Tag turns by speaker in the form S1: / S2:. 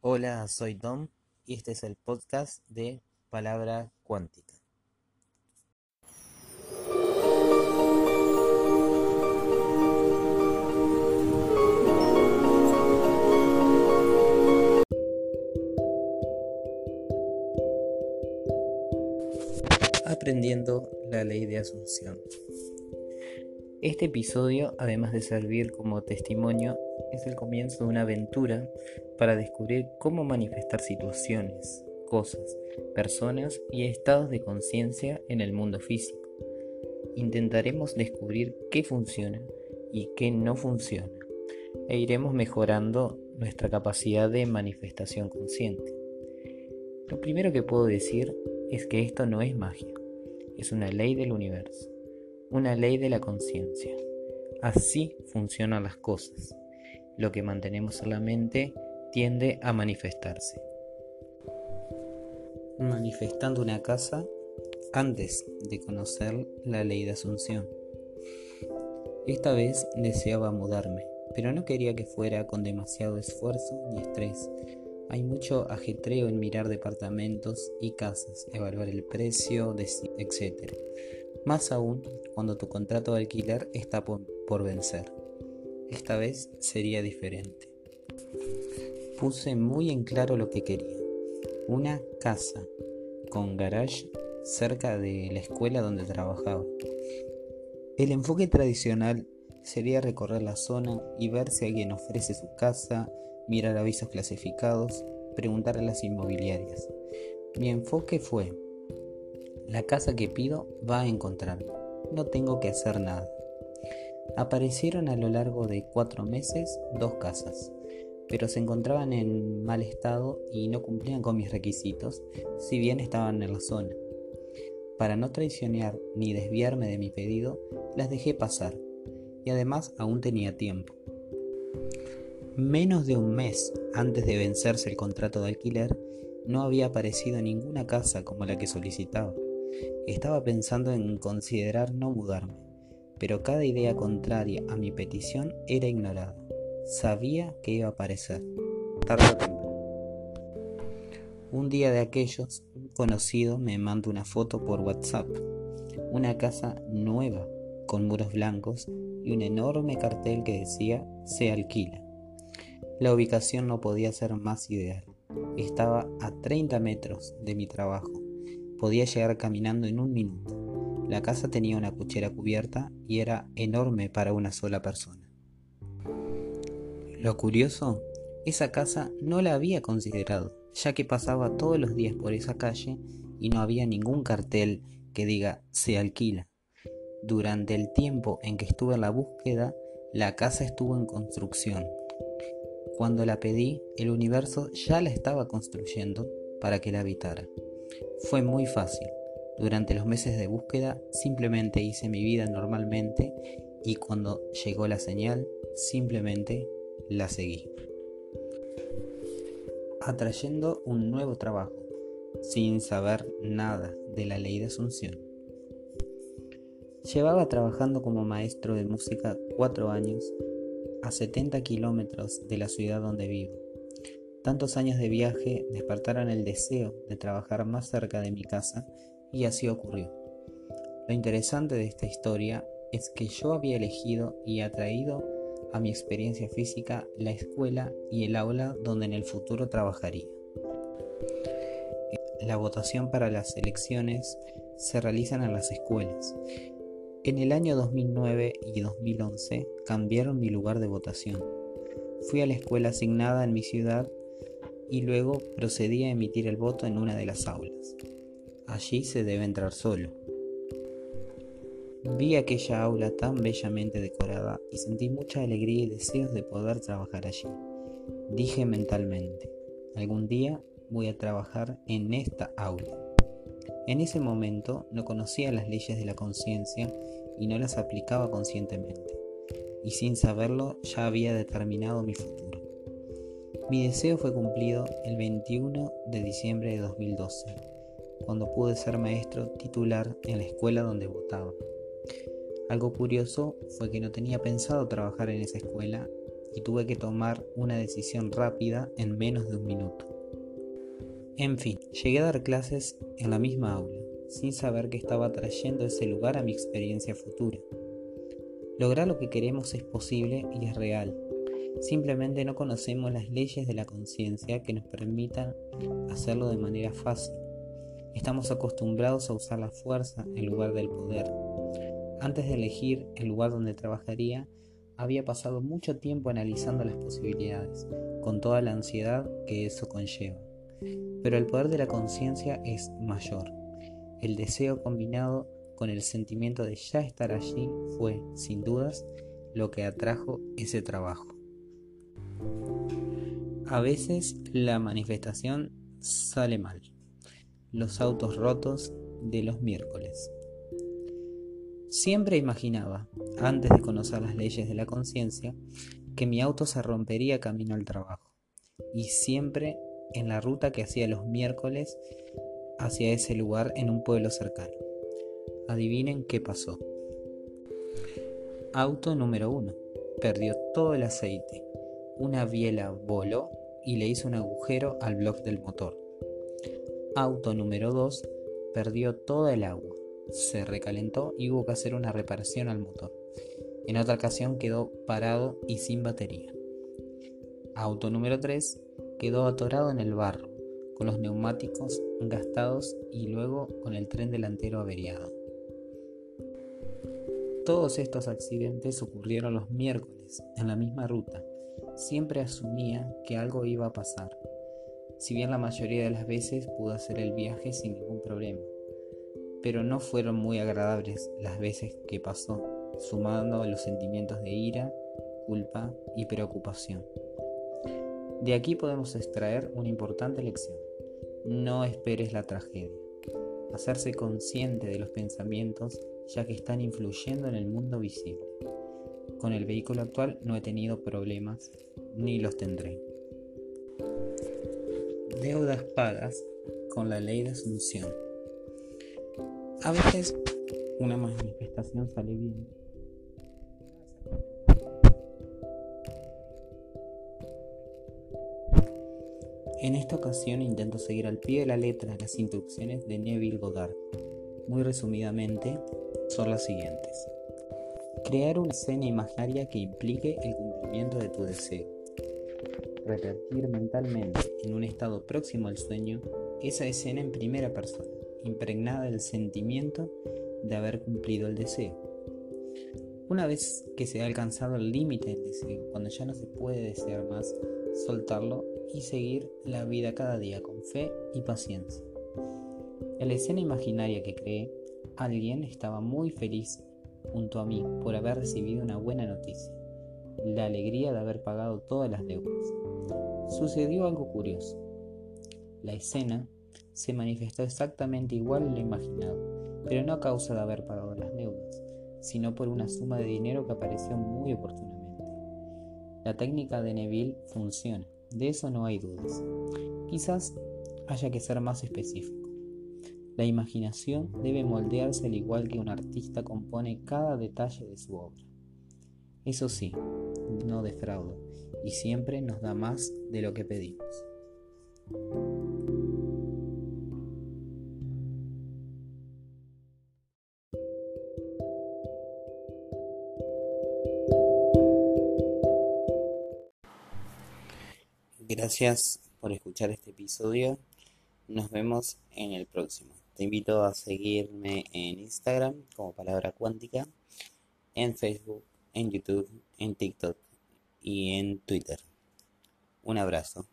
S1: Hola, soy Tom y este es el podcast de Palabra Cuántica. Aprendiendo la ley de Asunción. Este episodio, además de servir como testimonio, es el comienzo de una aventura para descubrir cómo manifestar situaciones, cosas, personas y estados de conciencia en el mundo físico. Intentaremos descubrir qué funciona y qué no funciona e iremos mejorando nuestra capacidad de manifestación consciente. Lo primero que puedo decir es que esto no es magia, es una ley del universo una ley de la conciencia. Así funcionan las cosas. Lo que mantenemos en la mente tiende a manifestarse. Manifestando una casa antes de conocer la ley de Asunción. Esta vez deseaba mudarme, pero no quería que fuera con demasiado esfuerzo ni estrés. Hay mucho ajetreo en mirar departamentos y casas, evaluar el precio, etc más aún cuando tu contrato de alquiler está por, vencer. Esta vez sería diferente. Puse muy en claro lo que quería. Una casa con garage cerca de la escuela donde trabajaba. El enfoque tradicional sería recorrer la zona y ver si alguien ofrece su casa, mirar avisos clasificados, preguntar a las inmobiliarias. Mi enfoque fue la casa que pido va a encontrarme. No tengo que hacer nada. Aparecieron a lo largo de cuatro meses dos casas, pero se encontraban en mal estado y no cumplían con mis requisitos, si bien estaban en la zona. Para no traicionar ni desviarme de mi pedido, las dejé pasar, y además aún tenía tiempo. Menos de un mes antes de vencerse el contrato de alquiler, no había aparecido ninguna casa como la que solicitaba. Estaba pensando en considerar no mudarme, pero cada idea contraria a mi petición era ignorada. Sabía que iba a aparecer, tarde o temprano. Un día de aquellos, un conocido me mandó una foto por WhatsApp. Una casa nueva, con muros blancos y un enorme cartel que decía se alquila. La ubicación no podía ser más ideal. Estaba a 30 metros de mi trabajo Podía llegar caminando en un minuto. La casa tenía una cuchera cubierta y era enorme para una sola persona. Lo curioso, esa casa no la había considerado, ya que pasaba todos los días por esa calle y no había ningún cartel que diga se alquila. Durante el tiempo en que estuve en la búsqueda, la casa estuvo en construcción. Cuando la pedí, el universo ya la estaba construyendo para que la habitara. Fue muy fácil. Durante los meses de búsqueda simplemente hice mi vida normalmente y cuando llegó la señal simplemente la seguí. Atrayendo un nuevo trabajo, sin saber nada de la ley de Asunción. Llevaba trabajando como maestro de música cuatro años a 70 kilómetros de la ciudad donde vivo Tantos años de viaje despertaron el deseo de trabajar más cerca de mi casa y así ocurrió. Lo interesante de esta historia es que yo había elegido y atraído a mi experiencia física la escuela y el aula donde en el futuro trabajaría. La votación para las elecciones se realizan en las escuelas. En el año 2009 y 2011 cambiaron mi lugar de votación. Fui a la escuela asignada en mi ciudad y luego procedí a emitir el voto en una de las aulas. Allí se debe entrar solo. Vi aquella aula tan bellamente decorada y sentí mucha alegría y deseos de poder trabajar allí. Dije mentalmente, algún día voy a trabajar en esta aula. En ese momento no conocía las leyes de la conciencia y no las aplicaba conscientemente, y sin saberlo ya había determinado mi futuro. Mi deseo fue cumplido el 21 de diciembre de 2012, cuando pude ser maestro titular en la escuela donde votaba. Algo curioso fue que no tenía pensado trabajar en esa escuela y tuve que tomar una decisión rápida en menos de un minuto. En fin, llegué a dar clases en la misma aula, sin saber que estaba trayendo ese lugar a mi experiencia futura. Lograr lo que queremos es posible y es real. Simplemente no conocemos las leyes de la conciencia que nos permitan hacerlo de manera fácil. Estamos acostumbrados a usar la fuerza en lugar del poder. Antes de elegir el lugar donde trabajaría, había pasado mucho tiempo analizando las posibilidades, con toda la ansiedad que eso conlleva. Pero el poder de la conciencia es mayor. El deseo combinado con el sentimiento de ya estar allí fue, sin dudas, lo que atrajo ese trabajo. A veces la manifestación sale mal. Los autos rotos de los miércoles. Siempre imaginaba, antes de conocer las leyes de la conciencia, que mi auto se rompería camino al trabajo. Y siempre en la ruta que hacía los miércoles hacia ese lugar en un pueblo cercano. Adivinen qué pasó. Auto número 1. Perdió todo el aceite. Una biela voló y le hizo un agujero al bloque del motor. Auto número 2. Perdió toda el agua se recalentó y hubo que hacer una reparación al motor. En otra ocasión quedó parado y sin batería. Auto número 3 quedó atorado en el barro, con los neumáticos gastados y luego con el tren delantero averiado. Todos estos accidentes ocurrieron los miércoles, en la misma ruta. Siempre asumía que algo iba a pasar, si bien la mayoría de las veces pudo hacer el viaje sin ningún problema pero no fueron muy agradables las veces que pasó, sumando los sentimientos de ira, culpa y preocupación. De aquí podemos extraer una importante lección. No esperes la tragedia. Hacerse consciente de los pensamientos ya que están influyendo en el mundo visible. Con el vehículo actual no he tenido problemas ni los tendré. Deudas pagas con la ley de asunción. A veces una manifestación sale bien. En esta ocasión intento seguir al pie de la letra las instrucciones de Neville Goddard. Muy resumidamente, son las siguientes. Crear una escena imaginaria que implique el cumplimiento de tu deseo. Repetir mentalmente, en un estado próximo al sueño, esa escena en primera persona impregnada del sentimiento de haber cumplido el deseo. Una vez que se ha alcanzado el límite del deseo, cuando ya no se puede desear más, soltarlo y seguir la vida cada día con fe y paciencia. En la escena imaginaria que creé, alguien estaba muy feliz junto a mí por haber recibido una buena noticia, la alegría de haber pagado todas las deudas. Sucedió algo curioso. La escena se manifestó exactamente igual a lo imaginado, pero no a causa de haber pagado las deudas, sino por una suma de dinero que apareció muy oportunamente. La técnica de Neville funciona, de eso no hay dudas. Quizás haya que ser más específico. La imaginación debe moldearse al igual que un artista compone cada detalle de su obra. Eso sí, no defrauda y siempre nos da más de lo que pedimos. Gracias por escuchar este episodio. Nos vemos en el próximo. Te invito a seguirme en Instagram como Palabra Cuántica, en Facebook, en YouTube, en TikTok y en Twitter. Un abrazo.